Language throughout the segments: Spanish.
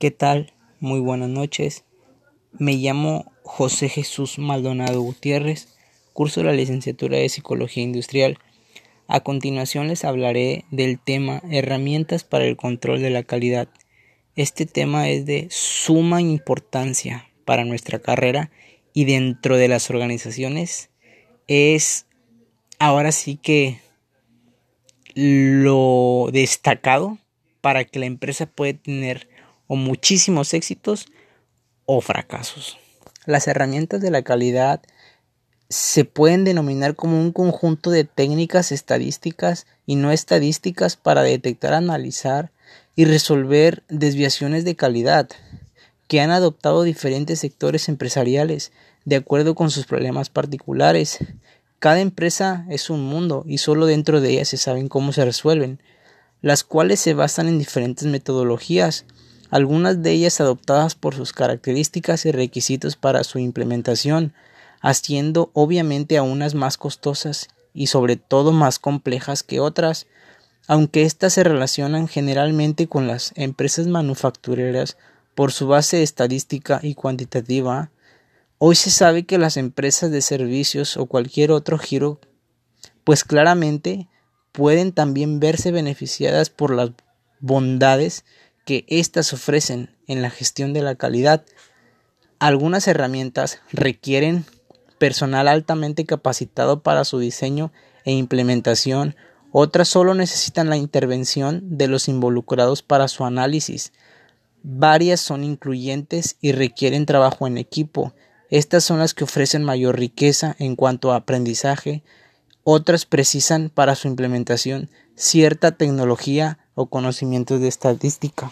¿Qué tal? Muy buenas noches. Me llamo José Jesús Maldonado Gutiérrez, curso la licenciatura de Psicología Industrial. A continuación les hablaré del tema Herramientas para el control de la calidad. Este tema es de suma importancia para nuestra carrera y dentro de las organizaciones es ahora sí que lo destacado para que la empresa pueda tener o muchísimos éxitos o fracasos. Las herramientas de la calidad se pueden denominar como un conjunto de técnicas estadísticas y no estadísticas para detectar, analizar y resolver desviaciones de calidad que han adoptado diferentes sectores empresariales de acuerdo con sus problemas particulares. Cada empresa es un mundo y solo dentro de ella se saben cómo se resuelven, las cuales se basan en diferentes metodologías algunas de ellas adoptadas por sus características y requisitos para su implementación, haciendo obviamente a unas más costosas y sobre todo más complejas que otras, aunque éstas se relacionan generalmente con las empresas manufactureras por su base estadística y cuantitativa, hoy se sabe que las empresas de servicios o cualquier otro giro, pues claramente pueden también verse beneficiadas por las bondades que éstas ofrecen en la gestión de la calidad. Algunas herramientas requieren personal altamente capacitado para su diseño e implementación, otras solo necesitan la intervención de los involucrados para su análisis. Varias son incluyentes y requieren trabajo en equipo. Estas son las que ofrecen mayor riqueza en cuanto a aprendizaje. Otras precisan para su implementación cierta tecnología o conocimientos de estadística.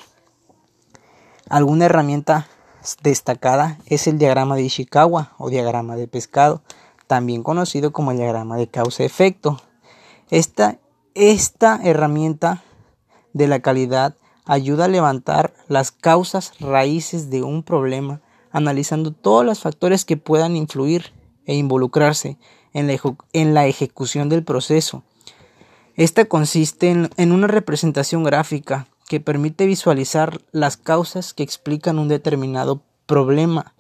Alguna herramienta destacada es el diagrama de Ishikawa o diagrama de pescado, también conocido como el diagrama de causa-efecto. Esta, esta herramienta de la calidad ayuda a levantar las causas raíces de un problema, analizando todos los factores que puedan influir e involucrarse en la, en la ejecución del proceso esta consiste en, una representación gráfica que permite visualizar las causas que explican un determinado problema,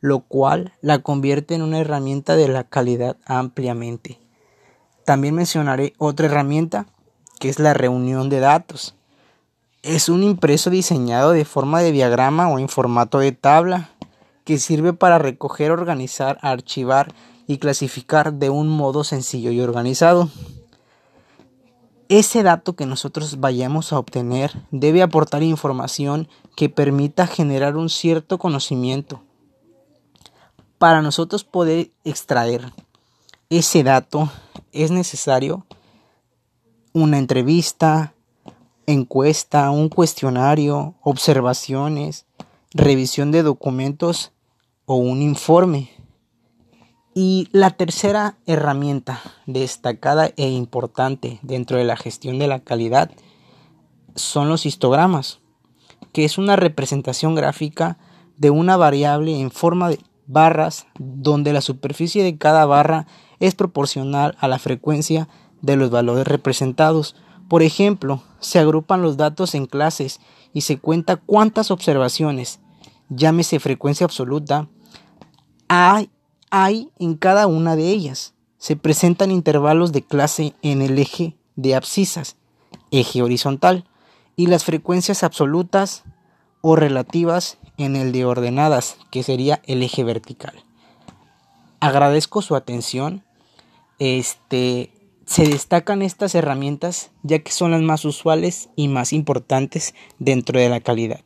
lo cual la convierte en una herramienta de la calidad ampliamente. También mencionaré otra herramienta que es la reunión de datos. Es un impreso diseñado de forma de diagrama o en formato de tabla que sirve para recoger, organizar, archivar y clasificar de un modo sencillo y organizado. Ese dato que nosotros vayamos a obtener debe aportar información que permita generar un cierto conocimiento. Para nosotros poder extraer ese dato es necesario una entrevista, encuesta, un cuestionario, observaciones, revisión de documentos o un informe. Y la tercera herramienta destacada e importante dentro de la gestión de la calidad son los histogramas, que es una representación gráfica de una variable en forma de barras donde la superficie de cada barra es proporcional a la frecuencia de los valores representados. Por ejemplo, se agrupan los datos en clases y se cuenta cuántas observaciones, llámese frecuencia absoluta, hay hay en cada una de ellas. Se presentan intervalos de clase en el eje de abscisas, eje horizontal, y las frecuencias absolutas o relativas en el de ordenadas, que sería el eje vertical. Agradezco su atención. Este se destacan estas herramientas ya que son las más usuales y más importantes dentro de la calidad.